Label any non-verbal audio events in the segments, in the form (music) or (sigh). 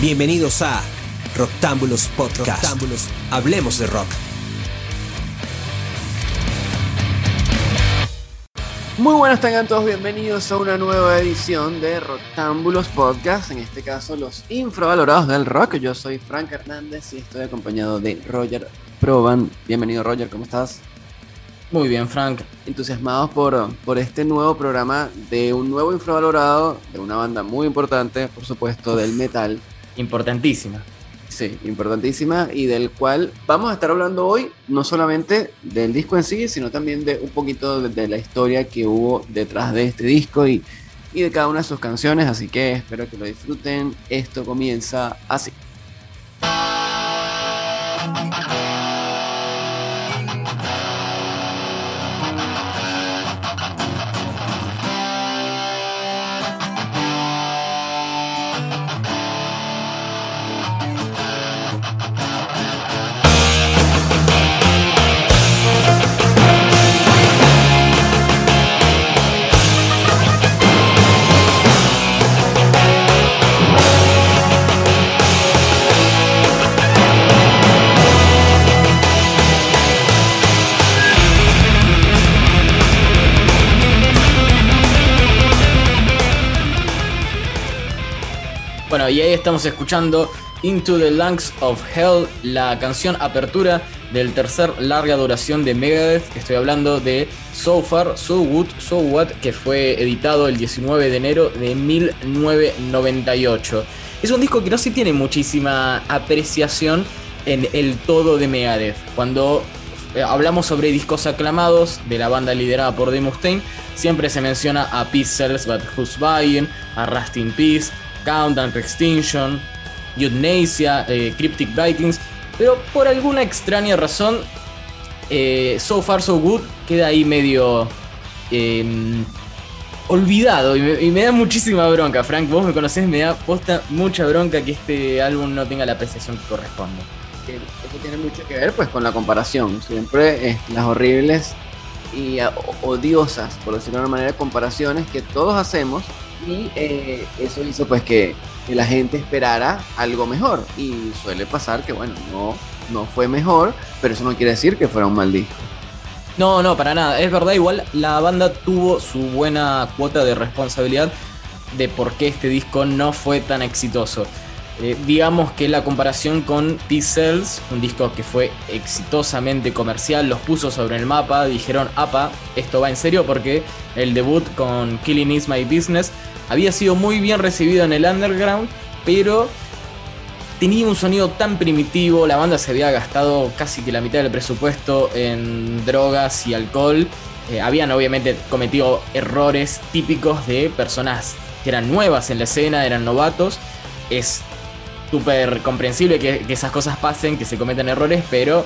Bienvenidos a Roctámbulos Podcast. Hablemos de rock. Muy buenas tengan todos, bienvenidos a una nueva edición de Roctámbulos Podcast, en este caso los infravalorados del rock. Yo soy Frank Hernández y estoy acompañado de Roger Proban. Bienvenido Roger, ¿cómo estás? Muy bien, Frank. Entusiasmados por, por este nuevo programa de un nuevo infravalorado, de una banda muy importante, por supuesto, del metal. Importantísima. Sí, importantísima y del cual vamos a estar hablando hoy, no solamente del disco en sí, sino también de un poquito de, la historia que hubo detrás de este disco y, y de cada una de sus canciones, así que espero que lo disfruten. Esto comienza así. Y ahí estamos escuchando Into the Lungs of Hell, la canción apertura del tercer larga duración de Megadeth. Estoy hablando de So Far, So Good, So What, que fue editado el 19 de enero de 1998. Es un disco que no se tiene muchísima apreciación en el todo de Megadeth. Cuando eh, hablamos sobre discos aclamados de la banda liderada por Dave siempre se menciona a Peace But Who's Buying, a Rust in Peace, Countdown Extinction, Euthanasia, eh, Cryptic Vikings, pero por alguna extraña razón, eh, So Far So Good queda ahí medio em, olvidado y me, da muchísima bronca, Frank. Vos me conocés, me da posta mucha bronca que este álbum no tenga la apreciación que corresponde. Eso tiene mucho que ver pues con la comparación. Siempre las horribles y odiosas, por decirlo de una manera, comparaciones que todos hacemos y eh, eso hizo pues que, la gente esperara algo mejor y suele pasar que bueno, no, no fue mejor, pero eso no quiere decir que fuera un mal disco. No, no, para nada. Es verdad, igual la banda tuvo su buena cuota de responsabilidad de por qué este disco no fue tan exitoso. Eh, digamos que la comparación con T-Cells, un disco que fue exitosamente comercial, los puso sobre el mapa, dijeron, apa, esto va en serio porque el debut con Killing Is My Business había sido muy bien recibido en el underground, pero tenía un sonido tan primitivo, la banda se había gastado casi que la mitad del presupuesto en drogas y alcohol, eh, habían obviamente cometido errores típicos de personas que eran nuevas en la escena, eran novatos, súper comprensible que, que esas cosas pasen, que se cometan errores, pero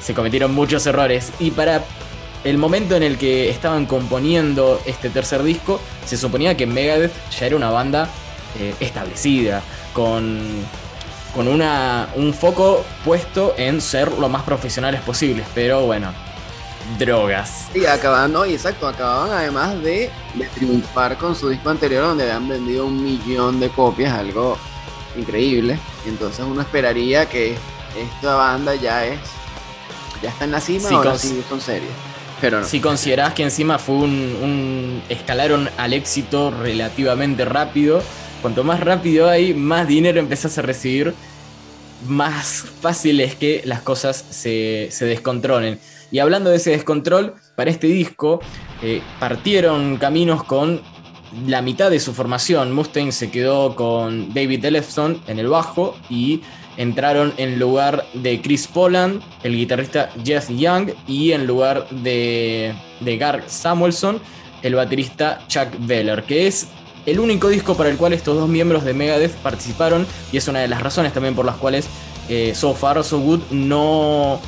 se cometieron muchos errores. Y para el momento en el que estaban componiendo este tercer disco, se suponía que Megadeth ya era una banda eh, establecida, con, con una, un foco puesto en ser lo más profesionales posibles, pero bueno, drogas. Y acababan, no, y exacto, acababan además de, de triunfar con su disco anterior donde habían vendido un millón de copias, algo increíble. Entonces uno esperaría que esta banda ya es, ya está en la cima, ahora sí son serios. Si considerás que encima fue un, escalaron al éxito relativamente rápido, cuanto más rápido hay, más dinero empezás a recibir, más fácil es que las cosas se, descontrolen. Y hablando de ese descontrol, para este disco eh, partieron caminos con la mitad de su formación. Mustaine se quedó con David Ellefson en el bajo y entraron en lugar de Chris Poland, el guitarrista Jeff Young, y en lugar de, de Samuelson, el baterista Chuck Veller, que es el único disco para el cual estos dos miembros de Megadeth participaron y es una de las razones también por las cuales eh, So Far So Good no,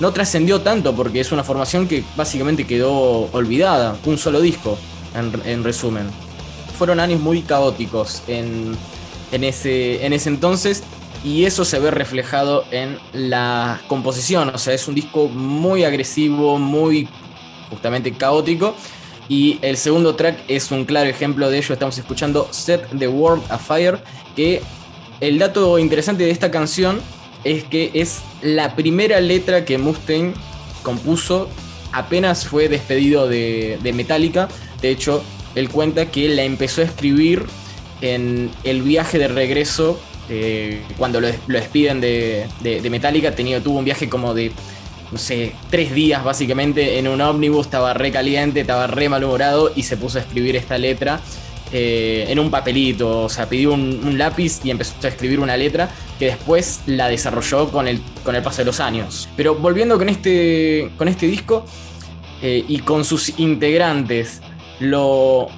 no trascendió tanto porque es una formación que básicamente quedó olvidada, un solo disco en, resumen. Fueron años muy caóticos en, en, ese, en ese entonces y eso se ve reflejado en la composición, o sea, es un disco muy agresivo, muy justamente caótico. Y el segundo track es un claro ejemplo de ello. Estamos escuchando Set the World Afire, que el dato interesante de esta canción es que es la primera letra que Mustaine compuso apenas fue despedido de, Metallica. De hecho, él cuenta que la empezó a escribir en el viaje de regreso eh, cuando lo, despiden de, Metallica. Tenía, tuvo un viaje como de, no sé, tres días básicamente en un ómnibus. Estaba re caliente, estaba re malhumorado y se puso a escribir esta letra. Eh, en un papelito, o sea, pidió un, lápiz y empezó a escribir una letra que después la desarrolló con el, con el paso de los años. Pero volviendo con este, con este disco eh, y con sus integrantes, lo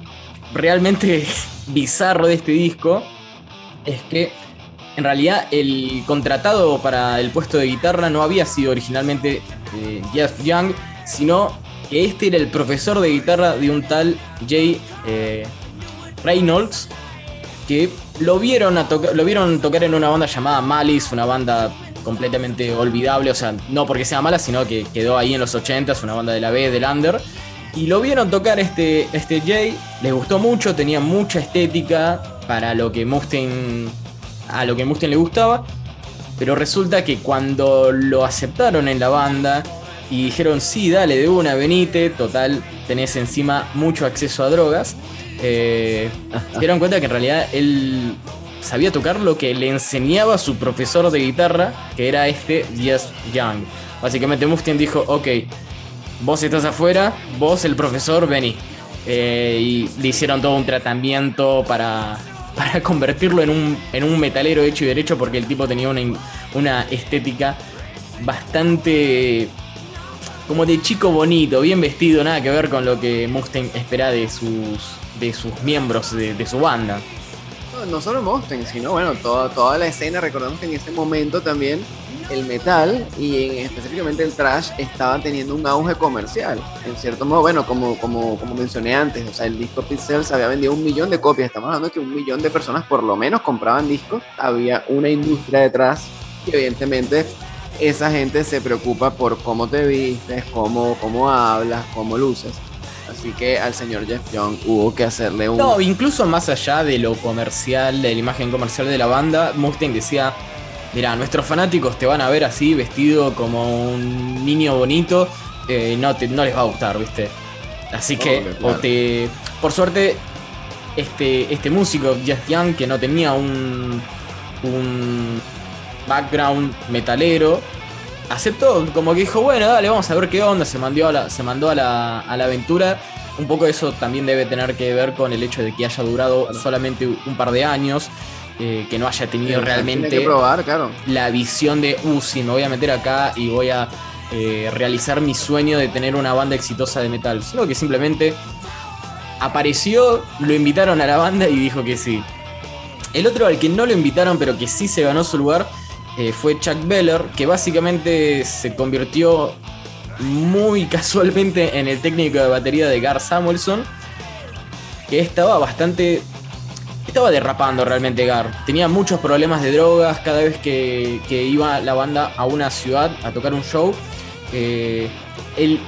realmente (laughs) bizarro de este disco es que en realidad el contratado para el puesto de guitarra no había sido originalmente eh, Jeff Young, sino que este era el profesor de guitarra de un tal Jay Reynolds, que lo vieron, lo vieron tocar en una banda llamada Malice, una banda completamente olvidable, o sea, no porque sea mala, sino que quedó ahí en los 80, es una banda de la B, del Under. Y lo vieron tocar este, este Jay, les gustó mucho, tenía mucha estética para lo que Mustaine, a lo que Mustaine le gustaba, pero resulta que cuando lo aceptaron en la banda y dijeron, sí, dale, de una, venite, total, tenés encima mucho acceso a drogas, eh, (laughs) se dieron cuenta que en realidad él sabía tocar lo que le enseñaba su profesor de guitarra, que era este Jess Young. Básicamente Mustaine dijo, ok, vos estás afuera, vos el profesor, vení. Eh, y le hicieron todo un tratamiento para, (laughs) para convertirlo en un, en un metalero hecho y derecho porque el tipo tenía una, una estética bastante como de chico bonito, bien vestido, nada que ver con lo que Mustaine espera de sus, de sus miembros de, su banda. No, solo Mustaine, sino bueno, toda, toda la escena, recordemos que en ese momento también el metal y específicamente el trash estaba teniendo un auge comercial. En cierto modo, bueno, como, como, como mencioné antes, o sea, el disco Pixels había vendido un millón de copias. Estamos hablando de que un millón de personas por lo menos compraban discos. Había una industria detrás y evidentemente esa gente se preocupa por cómo te vistes, cómo, cómo hablas, cómo luces. Así que al señor Jeff Young hubo que hacerle un. No, incluso más allá de lo comercial, de la imagen comercial de la banda, Mustaine decía: Mira, nuestros fanáticos te van a ver así, vestido como un niño bonito, eh, no, te, no les va a gustar, ¿viste? Así que, o te. Por suerte, este, este músico, Jeff Young, que no tenía un. un background metalero, aceptó, como que dijo, bueno, dale, vamos a ver qué onda, se, mandó a la, se mandó a la, a la aventura. Un poco eso también debe tener que ver con el hecho de que haya durado solamente un par de años, eh, que no haya tenido realmente la visión de, uh, sí, me voy a meter acá y voy a eh, realizar mi sueño de tener una banda exitosa de metal, sino que simplemente apareció, lo invitaron a la banda y dijo que sí. El otro al que no lo invitaron, pero que sí se ganó su lugar, eh, fue Chuck Beller, que básicamente se convirtió muy (laughs) casualmente en el técnico de batería de Gar Samuelson, que estaba bastante... Estaba derrapando realmente Gar. Tenía muchos problemas de drogas cada vez que, iba la banda a una ciudad a tocar un show. Eh, él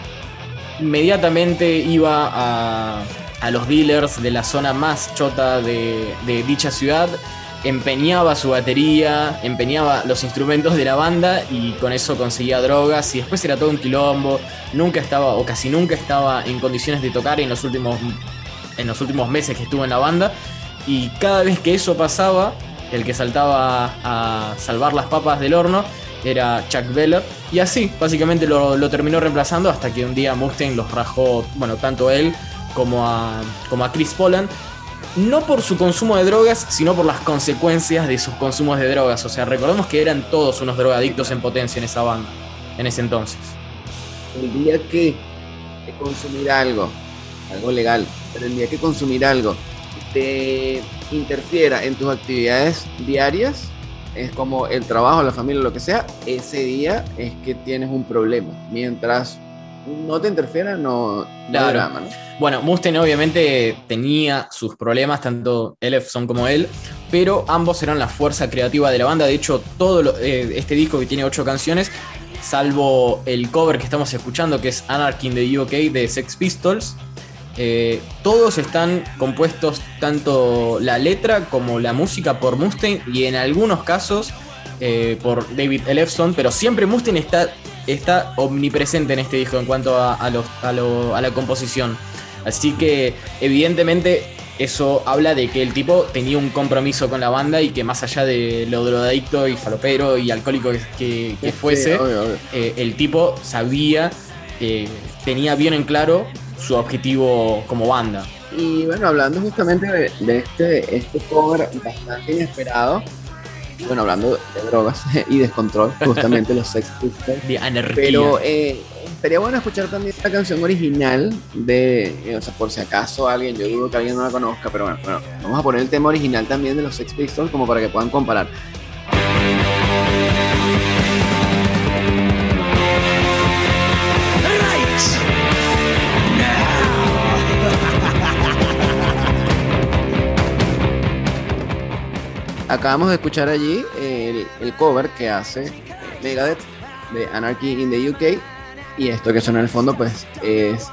inmediatamente iba a, a, los dealers de la zona más chota de, de dicha ciudad empeñaba su batería, empeñaba los instrumentos de la banda y con eso conseguía drogas y después era todo un quilombo, nunca estaba o casi nunca estaba en condiciones de tocar en los últimos en los últimos meses que estuvo en la banda y cada vez que eso pasaba, el que saltaba a salvar las papas del horno era Chuck Beller y así básicamente lo, lo terminó reemplazando hasta que un día Mustaine los rajó, bueno, tanto él como a, como a Chris Poland no por su consumo de drogas, sino por las consecuencias de sus consumos de drogas. O sea, recordemos que eran todos unos drogadictos en potencia en esa banda, en ese entonces. El día que consumir algo, algo legal, pero el día que consumir algo te interfiera en tus actividades diarias, es como el trabajo, la familia, lo que sea, ese día es que tienes un problema. Mientras no te interfiera, no, drama, Bueno, Mustaine obviamente tenía sus problemas, tanto Elefson como él, pero ambos eran la fuerza creativa de la banda. De hecho, todo eh, este disco que tiene ocho canciones, salvo el cover que estamos escuchando, que es Anarchy in the UK de Sex Pistols, eh, todos están compuestos, tanto la letra como la música, por Mustaine y en algunos casos eh, por David Ellefson, pero siempre Mustaine está, está omnipresente en este disco en cuanto a, a, a la composición. Así que evidentemente eso habla de que el tipo tenía un compromiso con la banda y que más allá de lo drogadicto y falopero y alcohólico que, fuese, eh, el tipo sabía, tenía bien en claro su objetivo como banda. Y bueno, hablando justamente de, este, este cover bastante inesperado, bueno, hablando de drogas (laughs) y descontrol, justamente (laughs) los Sex Pistols. De anarquía. Pero eh, Sería bueno escuchar también la canción original de, eh, o sea, por si acaso alguien, yo dudo que alguien no la conozca, pero bueno, bueno, vamos a poner el tema original también de los Sex Pistols como para que puedan comparar. Acabamos de escuchar allí el, el cover que hace Megadeth de Anarchy in the UK y esto que suena en el fondo, pues, es,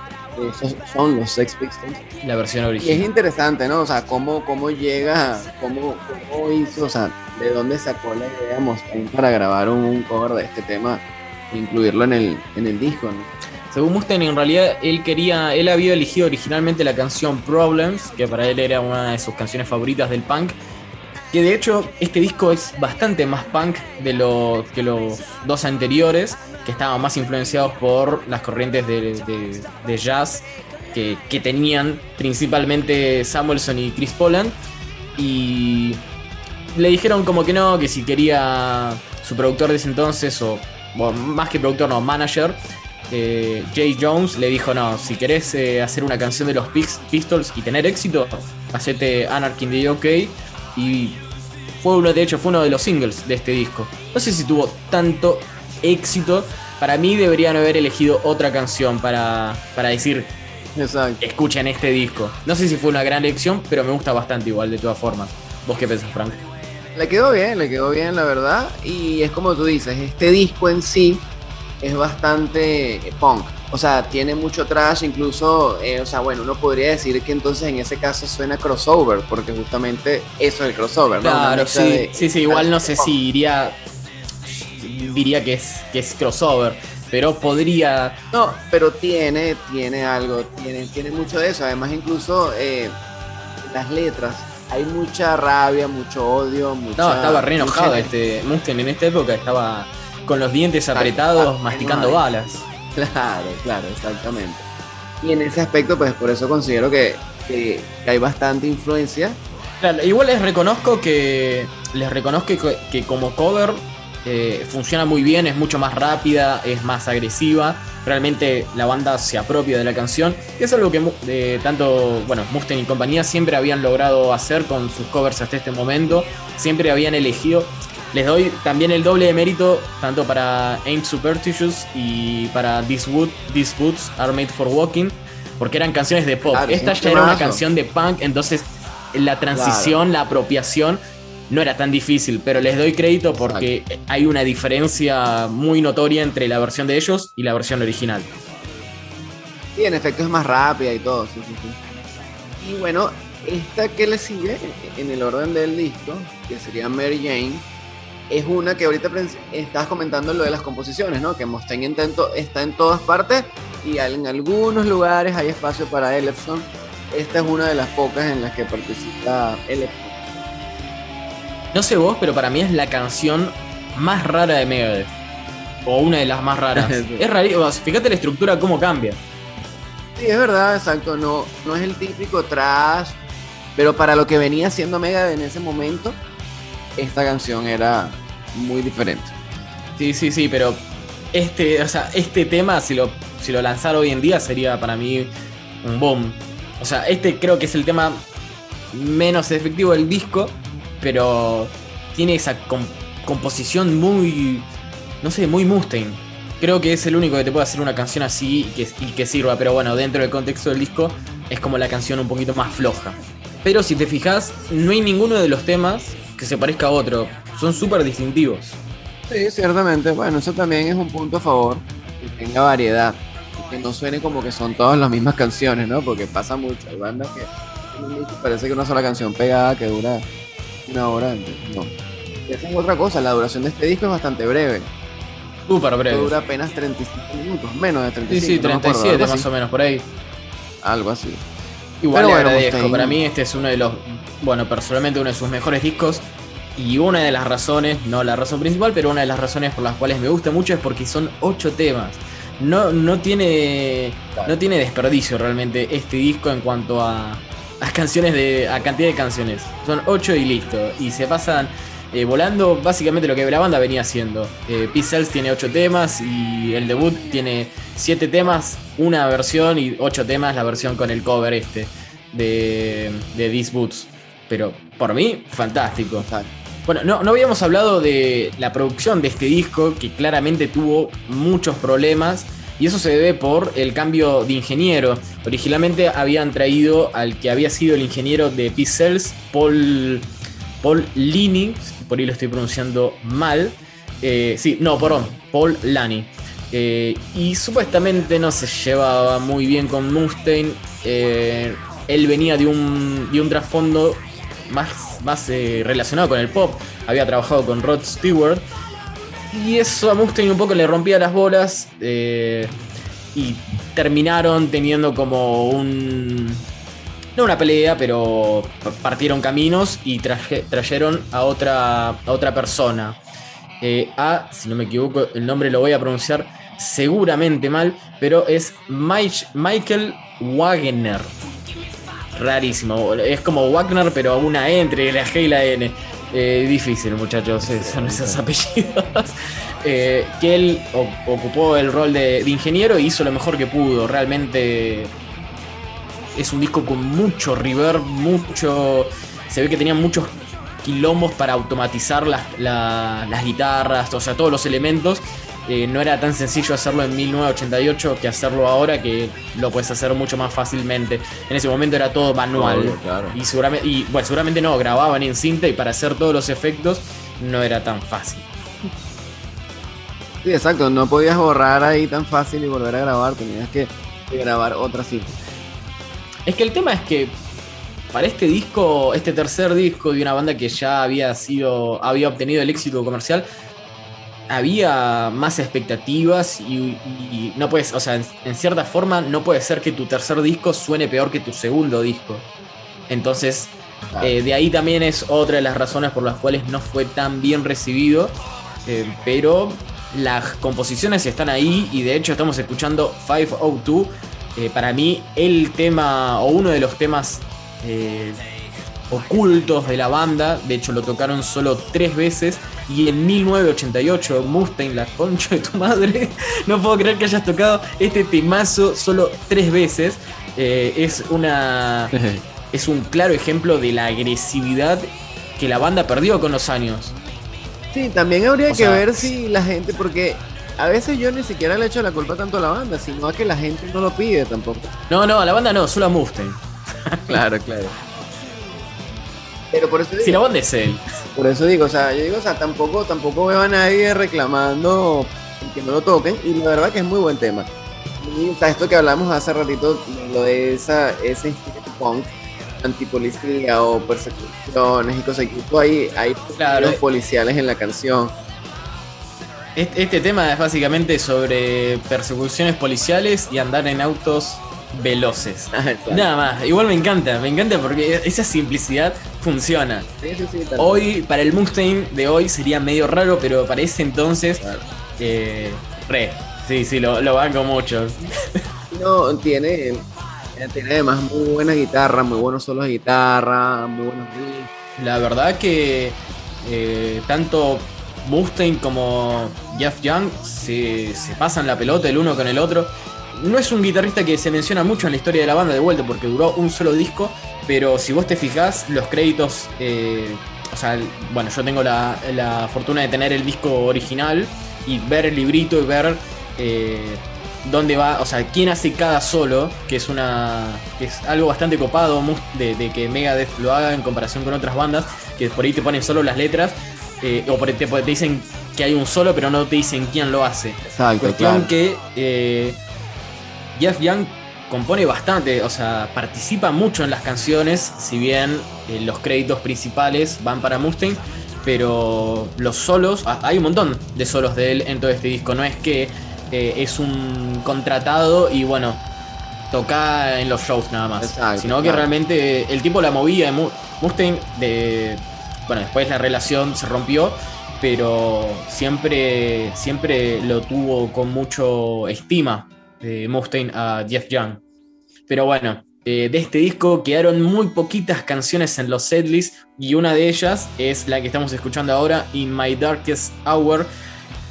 esos son los Sex Pistols. La versión original. Y es interesante, ¿no? O sea, cómo, cómo llega, cómo, cómo hizo, o sea, de dónde sacó la idea Mustaine para grabar un, cover de este tema e incluirlo en el, en el disco, ¿no? Según Mustaine, en realidad él quería, él había elegido originalmente la canción Problems, que para él era una de sus canciones favoritas del punk, que de hecho este disco es bastante más punk de que los dos anteriores, que estaban más influenciados por las corrientes de, jazz que, tenían principalmente Samuelson y Chris Poland. Y le dijeron como que no, que si quería su productor de ese entonces, o más que productor, no, manager, eh, Jay Jones le dijo, no, si querés eh, hacer una canción de los Pistols y tener éxito, hacete Anarchy in the OK. Y fue uno, de hecho, fue uno de los singles de este disco. No sé si tuvo tanto éxito. Para mí deberían haber elegido otra canción para, para decir, escuchen este disco. No sé si fue una gran elección, pero me gusta bastante igual de todas formas. ¿Vos qué pensás, Frank? Le quedó bien, le quedó bien, la verdad. Y es como tú dices, este disco en sí es bastante punk. O sea, tiene mucho trash, incluso, eh, o sea, bueno, uno podría decir que entonces en ese caso suena crossover, porque justamente eso es el crossover, ¿no? Claro, sí, sí, sí, igual no sé si iría diría que es, que es crossover, pero podría... No, pero tiene, tiene algo, tiene, tiene mucho de eso. Además, incluso eh, las letras, hay mucha rabia, mucho odio, mucha... No, estaba re enojado este en esta época, estaba con los dientes apretados, masticando balas. (laughs) Claro, claro, exactamente. Y en ese aspecto, pues por eso considero que, que, hay bastante influencia. Claro, igual les reconozco que les reconozco que, que como cover eh, funciona muy bien, es mucho más rápida, es más agresiva. Realmente la banda se apropia de la canción. es algo que tanto, bueno, Mustaine y compañía siempre habían logrado hacer con sus covers hasta este momento. Siempre habían elegido. Les doy también el doble de mérito, tanto para Ain't Superstitious y para This Wood, These Boots Are Made for Walking, porque eran canciones de pop. Esta ya era una canción de punk, entonces la transición, la apropiación no era tan difícil, pero les doy crédito porque hay una diferencia muy notoria entre la versión de ellos y la versión original. Sí, en efecto es más rápida y todo, sí, sí, sí. Y bueno, esta que le sigue en el orden del disco, que sería Mary Jane, es una que ahorita estás comentando lo de las composiciones, ¿no? Que Mustaine intento está en todas partes y en algunos lugares hay espacio para Ellefson. Esta es una de las pocas en las que participa Ellefson. No sé vos, pero para mí es la canción más rara de Megadeth. O una de las más raras. (laughs) es rarísimo. Fíjate la estructura, cómo cambia. Sí, es verdad, exacto. No, no es el típico trash. Pero para lo que venía siendo Megadeth en ese momento, esta canción era muy diferente. Sí, sí, sí, pero este, o sea, este tema, si lo, si lo lanzara hoy en día, sería para mí un boom. O sea, este creo que es el tema menos efectivo del disco, pero tiene esa composición muy, no sé, muy Mustaine. Creo que es el único que te puede hacer una canción así y que, y que sirva, pero bueno, dentro del contexto del disco es como la canción un poquito más floja. Pero si te fijas, no hay ninguno de los temas que se parezca a otro. Son súper distintivos. Sí, ciertamente. Bueno, eso también es un punto a favor. Que tenga variedad. que no suene como que son todas las mismas canciones, ¿no? Porque pasa mucho. Hay bandas que parece que una sola canción pegada que dura una hora. No. Esa es otra cosa, la duración de este disco es bastante breve. Súper breve. Dura apenas 35 minutos, menos de 35. Sí, sí, 37 más o menos por ahí. Algo así. Igual Pero bueno, agradezco. Para mí este es uno de los, bueno, personalmente uno de sus mejores discos. Y una de las razones, no la razón principal, pero una de las razones por las cuales me gusta mucho es porque son ocho temas. No, no, tiene, no tiene desperdicio realmente este disco en cuanto a, a canciones de. a cantidad de canciones. Son ocho y listo. Y se pasan eh, volando básicamente lo que la banda venía haciendo. Eh, P-Cells tiene 8 temas y el debut tiene 7 temas, una versión y 8 temas, la versión con el cover este de, de These Boots. Pero por mí, fantástico. Bueno, no, no habíamos hablado de la producción de este disco, que claramente tuvo muchos problemas. Y eso se debe por el cambio de ingeniero. Originalmente habían traído al que había sido el ingeniero de P-Cells, Paul, Paul Lini, por ahí lo estoy pronunciando mal. Eh, sí, no, perdón, Paul Lani. Eh, y supuestamente no se llevaba muy bien con Mustaine. Eh, él venía de un, de un trasfondo más, más relacionado con el pop. Había trabajado con Rod Stewart. Y eso a Mustaine un poco le rompía las bolas. y terminaron teniendo como un, no una pelea, pero partieron caminos y trajeron a otra, a otra persona. Eh, a, si no me equivoco, el nombre lo voy a pronunciar seguramente mal, pero es Michael Wagner. Rarísimo, es como Wagner, pero una E entre la G y la N. Eh, difícil, muchachos, son esos apellidos. (laughs) Eh, que él ocupó el rol de, de ingeniero y hizo lo mejor que pudo. Realmente es un disco con mucho reverb, mucho. Se ve que tenía muchos quilombos para automatizar las, guitarras, o sea, todos los elementos. Eh, no era tan sencillo hacerlo en 1988 que hacerlo ahora, que lo puedes hacer mucho más fácilmente. En ese momento era todo manual. Y, seguramente, y bueno, seguramente no, grababan en cinta y para hacer todos los efectos no era tan fácil. Sí, exacto, no podías borrar ahí tan fácil y volver a grabar, tenías que grabar otra cinta. Es que el tema es que para este disco, este tercer disco de una banda que ya había sido, había obtenido el éxito comercial, había más expectativas y, no puedes, o sea, en, cierta forma no puede ser que tu tercer disco suene peor que tu segundo disco. Entonces, eh, de ahí también es otra de las razones por las cuales no fue tan bien recibido, eh, pero las composiciones están ahí y de hecho estamos escuchando 502 eh, para mí el tema o uno de los temas eh, ocultos de la banda, de hecho lo tocaron solo tres veces y en 1988 Mustaine, la concha de tu madre, (laughs) no puedo creer que hayas tocado este temazo solo tres veces. Eh, es una (laughs) es un claro ejemplo de la agresividad que la banda perdió con los años. Sí, también habría que ver si la gente, porque a veces yo ni siquiera le echo la culpa tanto a la banda, sino a que la gente no lo pide tampoco. No, no, a la banda no, solo a Mustaine. claro, claro. Pero por eso digo, si la banda es él. Por eso digo, o sea, yo digo, o sea, tampoco, tampoco veo a nadie reclamando que no lo toquen, y la verdad que es muy buen tema. Y, esto que hablamos hace ratito, lo de esa, ese espíritu punk, antipolicía o persecuciones y cosas, que hay, hay claro. policiales en la canción este tema es básicamente sobre persecuciones policiales y andar en autos veloces. Ah, Nada más. Igual me encanta, me encanta porque esa simplicidad funciona. hoy, para el Mustang de hoy sería medio raro, pero para ese entonces, eh, re. Sí, sí, lo, lo banco mucho. (laughs) No, tiene, tiene además muy buena guitarra, muy buenos solos de guitarra, muy buenos riffs. La verdad que eh, tanto Mustaine como Jeff Young se, pasan la pelota el uno con el otro. No es un guitarrista que se menciona mucho en la historia de la banda de vuelta porque duró un solo disco, pero si vos te fijás, los créditos, eh, o sea, bueno, yo tengo la, fortuna de tener el disco original y ver el librito y ver eh, dónde va, o sea, quién hace cada solo, que es una es algo bastante copado de, de, que Megadeth lo haga en comparación con otras bandas, que por ahí te ponen solo las letras eh, o te, te, dicen que hay un solo, pero no te dicen quién lo hace. Exacto, Cuestión que Jeff Young compone bastante, o sea, participa mucho en las canciones, si bien eh, los créditos principales van para Mustaine, pero los solos, ah, hay un montón de solos de él en todo este disco, no es que eh, es un contratado y bueno, toca en los shows nada más, sino que realmente el tipo la movía, Mustaine, de, bueno, después la relación se rompió, pero siempre, siempre lo tuvo con mucho estima de Mustaine a Jeff Young. Pero bueno, eh, de este disco quedaron muy poquitas canciones en los setlists y una de ellas es la que estamos escuchando ahora, In My Darkest Hour,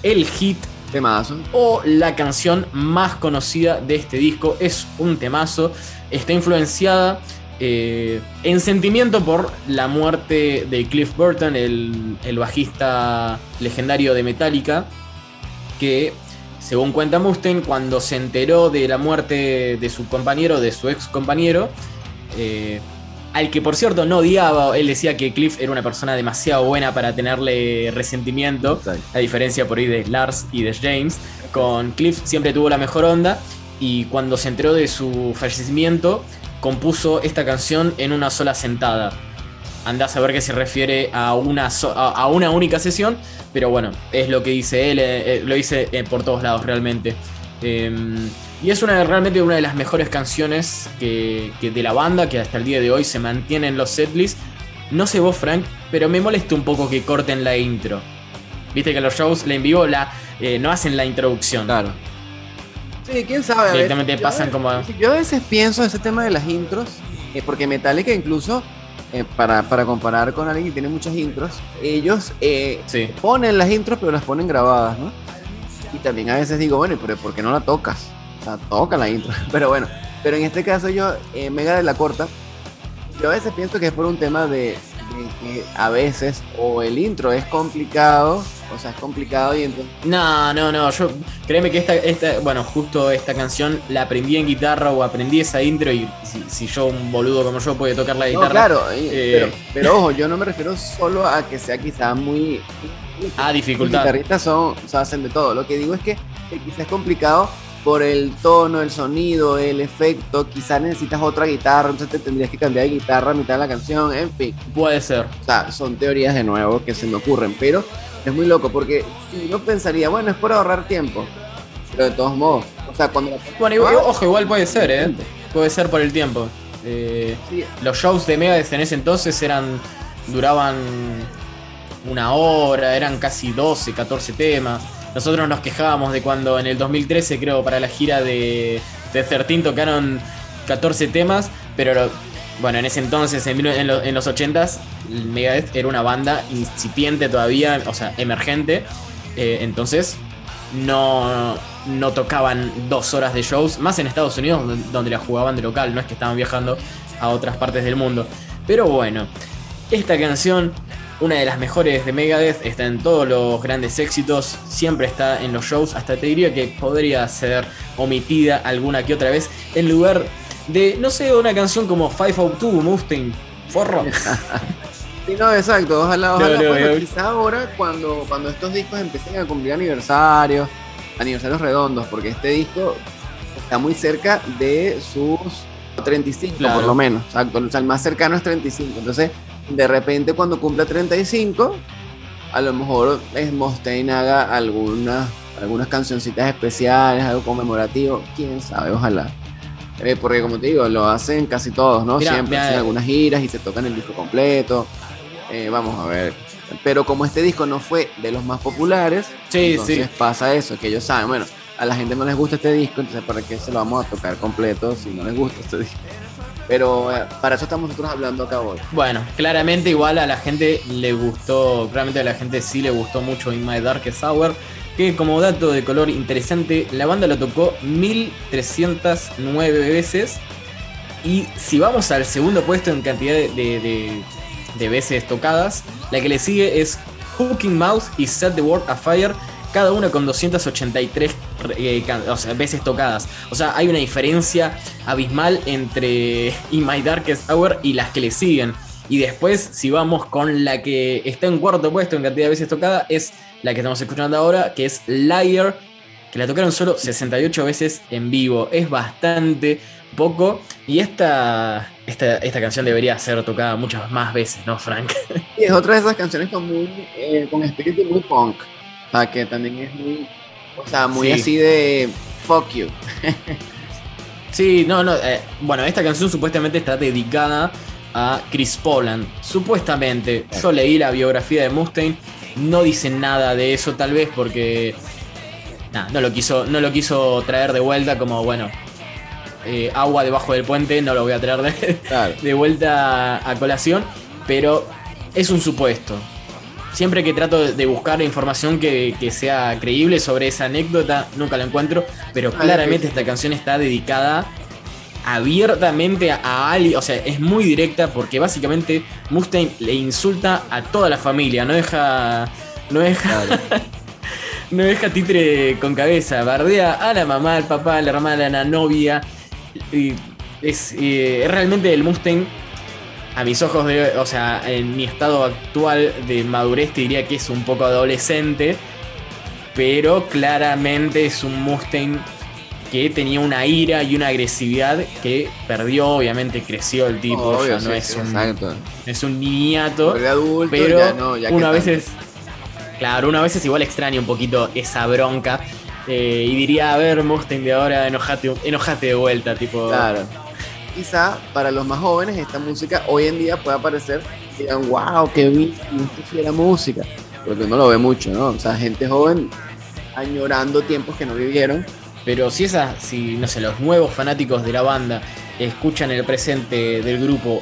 el hit temazo o la canción más conocida de este disco. Es un temazo, está influenciada eh, en sentimiento por la muerte de Cliff Burton, el, el bajista legendario de Metallica, que según cuenta Mustaine, cuando se enteró de la muerte de su compañero, de su ex compañero, eh, al que por cierto no odiaba, él decía que Cliff era una persona demasiado buena para tenerle resentimiento, a diferencia por ahí de Lars y de James. Con Cliff siempre tuvo la mejor onda y cuando se enteró de su fallecimiento, compuso esta canción en una sola sentada. Andás a ver que se refiere a una, a una única sesión, pero bueno, es lo que dice él, eh, eh, lo dice eh, por todos lados realmente. Em, y es una, realmente una de las mejores canciones que, de la banda que hasta el día de hoy se mantiene en los setlists. No sé vos, Frank, pero me molesta un poco que corten la intro. Viste que los shows la en vivo la, no hacen la introducción. Claro. Sí, quién sabe. Directamente pasan como. Yo a veces pienso en ese tema de las intros, porque Metallica incluso eh, para, comparar con alguien que tiene muchas intros, ellos eh, ponen las intros, pero las ponen grabadas, ¿no? Y también a veces digo, bueno, pero ¿por qué no la tocas? O sea, toca la intro. (laughs) Pero bueno, pero en este caso yo, eh, Mega de la Corta, yo a veces pienso que es por un tema de, que a veces o el intro es complicado, o sea, es complicado y entonces... No, no, no, yo créeme que esta, esta, bueno, justo esta canción la aprendí en guitarra o aprendí esa intro y si, yo, un boludo como yo, puede tocar la guitarra... claro, eh, pero, ojo, yo no me refiero solo a que sea quizá muy... Ah, dificultad. Los guitarristas son, o sea, hacen de todo. Lo que digo es que, que quizás es complicado por el tono, el sonido, el efecto, quizás necesitas otra guitarra, entonces te tendrías que cambiar de guitarra a mitad de la canción, en fin. Puede ser. O sea, son teorías de nuevo que se me ocurren, pero es muy loco porque si yo pensaría, bueno, es por ahorrar tiempo, pero de todos modos, o sea, cuando... Bueno, ojo, igual puede ser, ¿eh? Puede ser por el tiempo. Eh, los shows de Megadeth en ese entonces eran duraban una hora, eran casi 12, 14 temas. Nosotros nos quejábamos de cuando en el 2013, creo, para la gira de, de 13 tocaron 14 temas, pero bueno, en ese entonces, en, los 80s, Megadeth era una banda incipiente todavía, o sea, emergente. Eh, entonces, no, no tocaban dos horas de shows, más en Estados Unidos, donde la jugaban de local, no es que estaban viajando a otras partes del mundo. Pero bueno, esta canción una de las mejores de Megadeth, está en todos los grandes éxitos, siempre está en los shows, hasta te diría que podría ser omitida alguna que otra vez en lugar de, no sé, una canción como Five Out Two, Mustang, forro. (laughs) sí, no, exacto, ojalá, ojalá, quizá ahora cuando, cuando estos discos empiecen a cumplir aniversarios, aniversarios redondos, porque este disco está muy cerca de sus 35 por lo menos, exacto, o sea, el más cercano es 35, entonces de repente cuando cumpla 35, a lo mejor es Mustaine haga algunas, algunas cancioncitas especiales, algo conmemorativo, quién sabe, ojalá. Eh, porque como te digo, lo hacen casi todos, ¿no? Siempre hacen algunas giras y se tocan el disco completo. Eh, vamos a ver. Pero como este disco no fue de los más populares, sí, entonces pasa eso, que ellos saben, bueno, a la gente no les gusta este disco, entonces ¿para qué se lo vamos a tocar completo si no les gusta este disco? Pero eh, para eso estamos nosotros hablando acá hoy. Bueno, claramente igual a la gente le gustó, claramente a la gente sí le gustó mucho In My Darkest Hour. Que como dato de color interesante, la banda lo tocó 1309 veces. Y si vamos al segundo puesto en cantidad de, veces tocadas, la que le sigue es Hooking Mouth y Set the World Afire cada una con 283 eh, veces tocadas. O sea, hay una diferencia abismal entre (laughs) In My Darkest Hour y las que le siguen. Y después, si vamos con la que está en cuarto puesto en cantidad de veces tocada, es la que estamos escuchando ahora, que es Liar que la tocaron solo 68 veces en vivo. Es bastante poco. Y esta, esta, esta canción debería ser tocada muchas más veces, ¿no, Frank? (laughs) Y es otra de esas canciones con, muy, eh, con espíritu muy punk. O sea, que también es muy, o sea, muy Sí. así de fuck you. (laughs) Sí, no, no. eh, bueno, esta canción supuestamente está dedicada a Chris Poland. Supuestamente, yo leí la biografía de Mustaine, no dicen nada de eso, tal vez porque no lo quiso, no lo quiso traer de vuelta como bueno. eh, agua debajo del puente, no lo voy a traer de, Claro. (laughs) de vuelta a colación, pero es un supuesto. Siempre que trato de buscar información que, que sea creíble sobre esa anécdota, nunca la encuentro, pero Ah, claramente esta canción está dedicada abiertamente a, a alguien, o sea, es muy directa porque básicamente Mustaine le insulta a toda la familia, no deja, no deja, Claro. (laughs) no deja titre con cabeza, bardea a la mamá, al papá, a la hermana, a la novia. Y es, eh, es realmente el Mustang, a mis ojos, de, o sea, en mi estado actual de madurez, te diría que es un poco adolescente, pero claramente es un Mustang que tenía una ira y una agresividad que perdió, obviamente creció el tipo, Obvio, ya no sí, es, sí, un, exacto. es un niñato. Adulto, Pero ya no, ya veces, claro, una veces igual extraña un poquito esa bronca. eh, y diría, a ver, Mustang de ahora, enojate, enojate de vuelta, tipo. Claro. Quizá para los más jóvenes esta música hoy en día puede parecer digan, wow, qué bien, era música. Porque uno lo ve mucho, ¿no? O sea, gente joven añorando tiempos que no vivieron. Pero si esas, si, no sé, los nuevos fanáticos de la banda escuchan el presente del grupo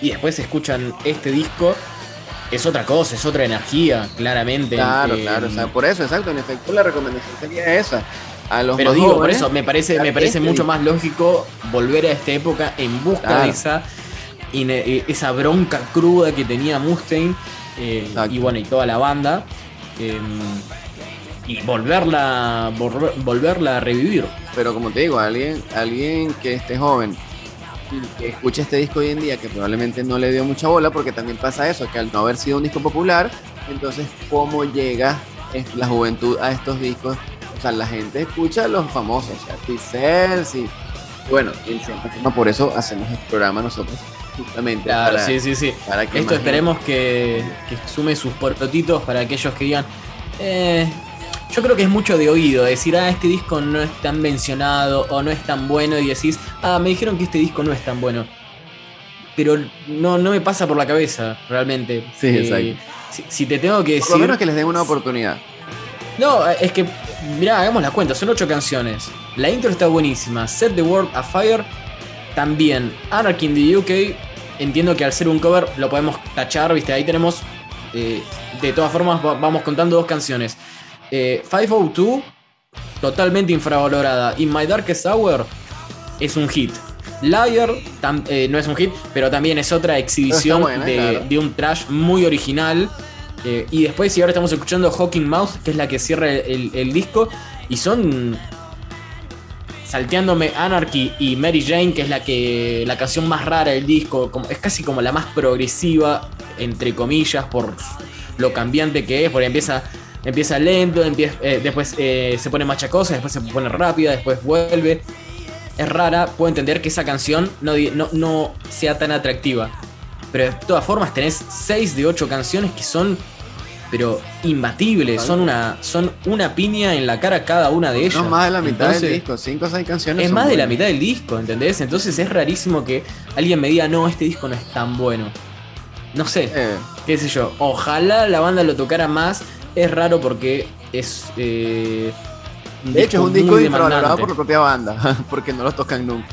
y después escuchan este disco, es otra cosa, es otra energía, claramente. Claro, Eh, claro. O sea, por eso, exacto. En efecto, la recomendación sería esa. A los Pero digo, por jóvenes, eso me parece, me parece este mucho más lógico volver a esta época en busca Claro. de esa, eh, esa bronca cruda que tenía Mustaine eh, y bueno, y toda la banda. eh, y volverla, volver- volverla a revivir. Pero como te digo, alguien, alguien que esté joven y que escuche este disco hoy en día, que probablemente no le dio mucha bola, porque también pasa eso, que al no haber sido un disco popular, entonces cómo llega la juventud a estos discos. O sea, la gente escucha a los famosos, o sea, Pixels y bueno, en cierta forma por eso hacemos el programa nosotros, justamente Claro, para, sí, sí, sí. para que Esto esperemos que, que sume sus portotitos para aquellos que digan. "Eh, yo creo que es mucho de oído, decir, ah, este disco no es tan mencionado o no es tan bueno, y decís, ah, me dijeron que este disco no es tan bueno. Pero no, no me pasa por la cabeza, realmente. Sí, Eh, exacto. Si, si te tengo que Por lo decir. menos que les den una oportunidad. No, es que, mirá, hagamos la cuenta, son ocho canciones. La intro está buenísima. Set the World Afire también. Anarchy in the UK, entiendo que al ser un cover lo podemos tachar, viste, ahí tenemos. eh, de todas formas, va- vamos contando dos canciones. Eh, 502, totalmente infravalorada. In My Darkest Hour es un hit. Liar tam- eh, no es un hit, pero también es otra exhibición buena, de, claro. de un trash muy original. Eh, y después, y ahora estamos escuchando Hawking Mouth, que es la que cierra el, el- el disco. Y son. Salteándome Anarchy y Mary Jane, que es la que. la canción más rara del disco. como- es casi como la más progresiva, entre comillas, por lo cambiante que es. Porque empieza. Empieza lento, empieza, eh, después eh, se pone machacosa, después se pone rápida, después vuelve. Es rara, puedo entender que esa canción no, no, no sea tan atractiva. Pero de todas formas tenés 6 de 8 canciones que son pero imbatibles, son una, son una piña en la cara cada una de ellas. No más de la mitad Entonces, del disco, cinco o seis canciones. Es más de la mitad del disco, ¿entendés? Entonces es rarísimo que alguien me diga, no, este disco no es tan bueno. No sé, Eh, qué sé yo. Ojalá la banda lo tocara más. Es raro porque es. eh, de hecho, es un disco infravalorado por la propia banda, (laughs) porque no lo tocan nunca.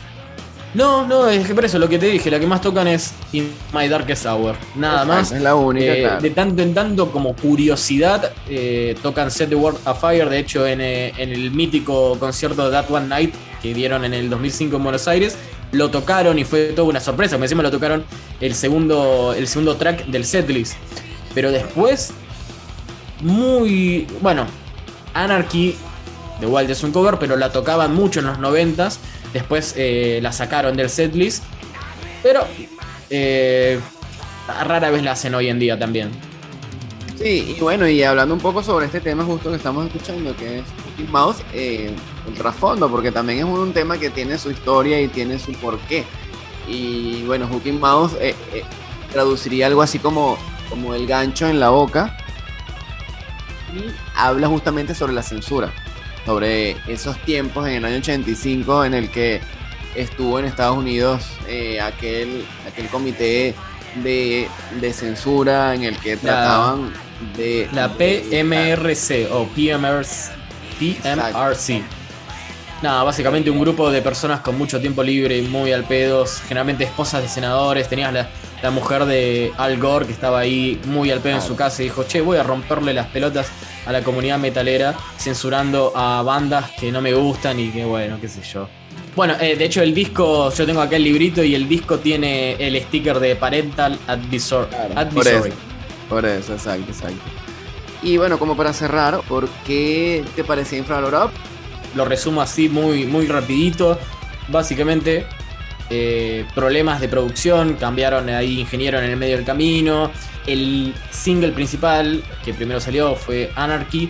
No, no, es que por eso lo que te dije, la que más tocan es In My Darkest Hour. Nada Exacto, más. Es la única, Eh, claro. De tanto en tanto, como curiosidad, eh, tocan Set the World Afire. De hecho, en, eh, en el mítico concierto de That One Night que dieron en el 2005 en Buenos Aires, lo tocaron y fue toda una sorpresa. encima lo tocaron el segundo, el segundo track del setlist. Pero después, muy. Bueno, Anarchy, de Wild es un cover, pero la tocaban mucho en los 90s. Después eh, la sacaron del setlist. Pero eh, rara vez la hacen hoy en día también. Sí, y bueno, y hablando un poco sobre este tema justo que estamos escuchando, que es Cooking Mouse eh, el trasfondo, porque también es un tema que tiene su historia y tiene su porqué. Y bueno, Hooking Mouse traduciría algo así como, como el gancho en la boca. Y habla justamente sobre la censura, sobre esos tiempos en el año 85 en el que estuvo en Estados Unidos aquel, aquel comité de, de, censura en el que trataban de... La PMRC o PMRC. PMRC. Nada, básicamente un grupo de personas con mucho tiempo libre y muy al pedo, generalmente esposas de senadores. Tenías la, la mujer de Al Gore que estaba ahí muy al pedo en su casa y dijo, che, voy a romperle las pelotas a la comunidad metalera, censurando a bandas que no me gustan y que bueno, qué sé yo. Bueno, eh, de hecho el disco, yo tengo acá el librito y el disco tiene el sticker de Parental Advisor, Advisory. Por eso, exacto, exacto. Y bueno, como para cerrar, ¿por qué te parecía infravalorado? Lo resumo así muy, muy rapidito. Básicamente, eh, problemas de producción, cambiaron ahí ingeniero en el medio del camino. El single principal que primero salió fue Anarchy.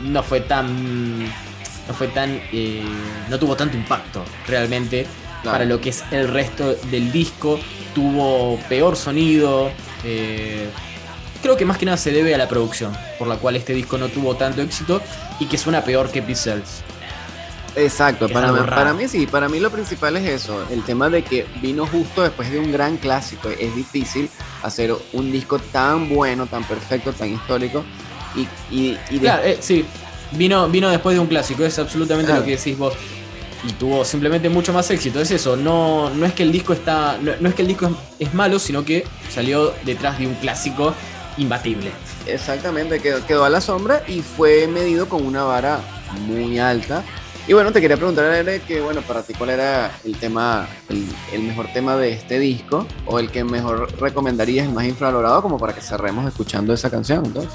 No fue tan. No fue tan. Eh, no tuvo tanto impacto realmente para lo que es el resto del disco. Tuvo peor sonido. Eh, creo que más que nada se debe a la producción, por la cual este disco no tuvo tanto éxito y que suena peor que Pixels. Exacto, para mí, para mí, sí, para mí lo principal es eso, el tema de que vino justo después de un gran clásico, es difícil hacer un disco tan bueno, tan perfecto, tan histórico y, y, Claro, eh, sí, vino, vino después de un clásico, es absolutamente lo que decís vos y tuvo simplemente mucho más éxito. Es eso, no, no es que el disco está. No, es que el disco es, malo, sino que salió detrás de un clásico imbatible. Exactamente, quedó, quedó a la sombra y fue medido con una vara muy alta. Y bueno, te quería preguntar, que bueno, para ti cuál era el tema, el, mejor tema de este disco, o el que mejor recomendarías, el más infravalorado, como para que cerremos escuchando esa canción, entonces.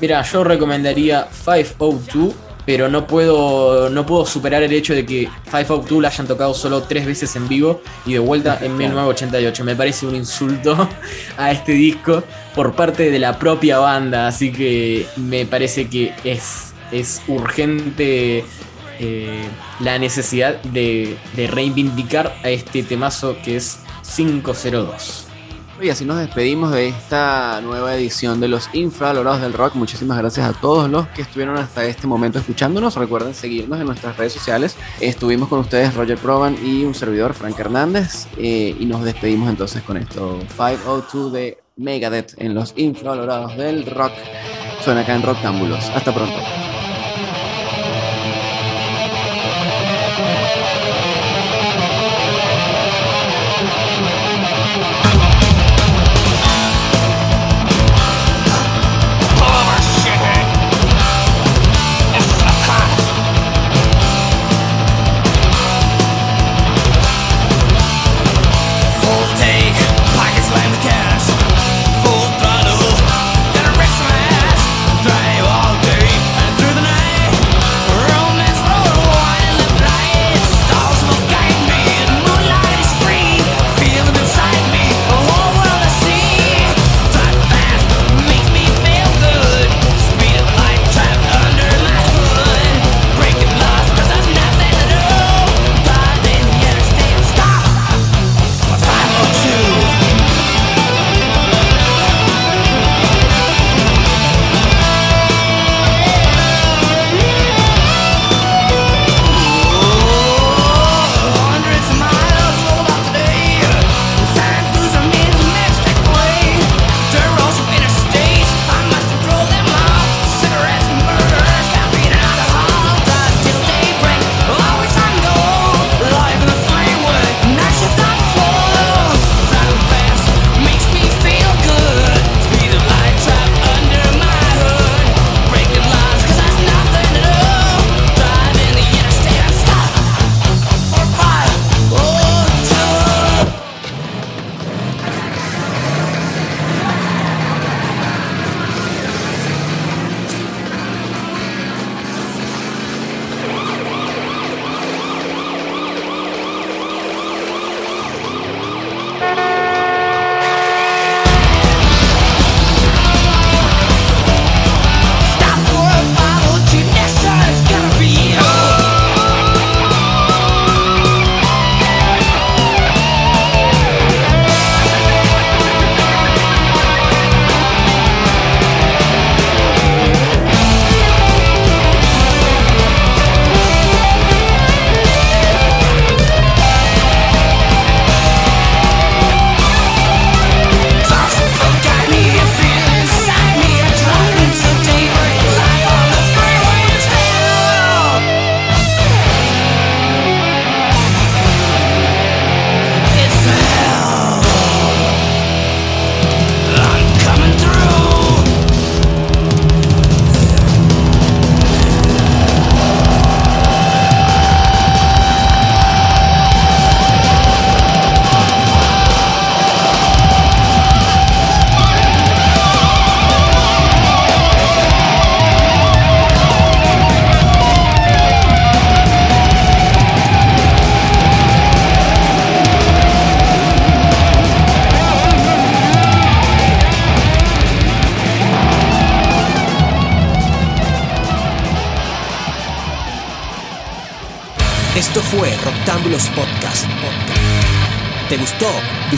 Mira, yo recomendaría 502 pero no puedo, no puedo superar el hecho de que Five Out Two la hayan tocado solo tres veces en vivo y de vuelta en 1988. Me parece un insulto (laughs) a este disco por parte de la propia banda, así que me parece que es, es urgente eh, la necesidad de, reivindicar a este temazo que es 502. Y así nos despedimos de esta nueva edición de los Infravalorados del Rock. Muchísimas gracias a todos los que estuvieron hasta este momento escuchándonos. Recuerden seguirnos en nuestras redes sociales. Estuvimos con ustedes Roger Proban y un servidor Frank Hernández. Eh, y nos despedimos entonces con esto. 502 de Megadeth en los Infravalorados del Rock. Suena acá en Roctámbulos. Hasta pronto.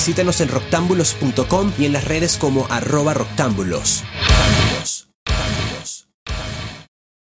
Visítanos en roctámbulos.com y en las redes como arroba roctámbulos.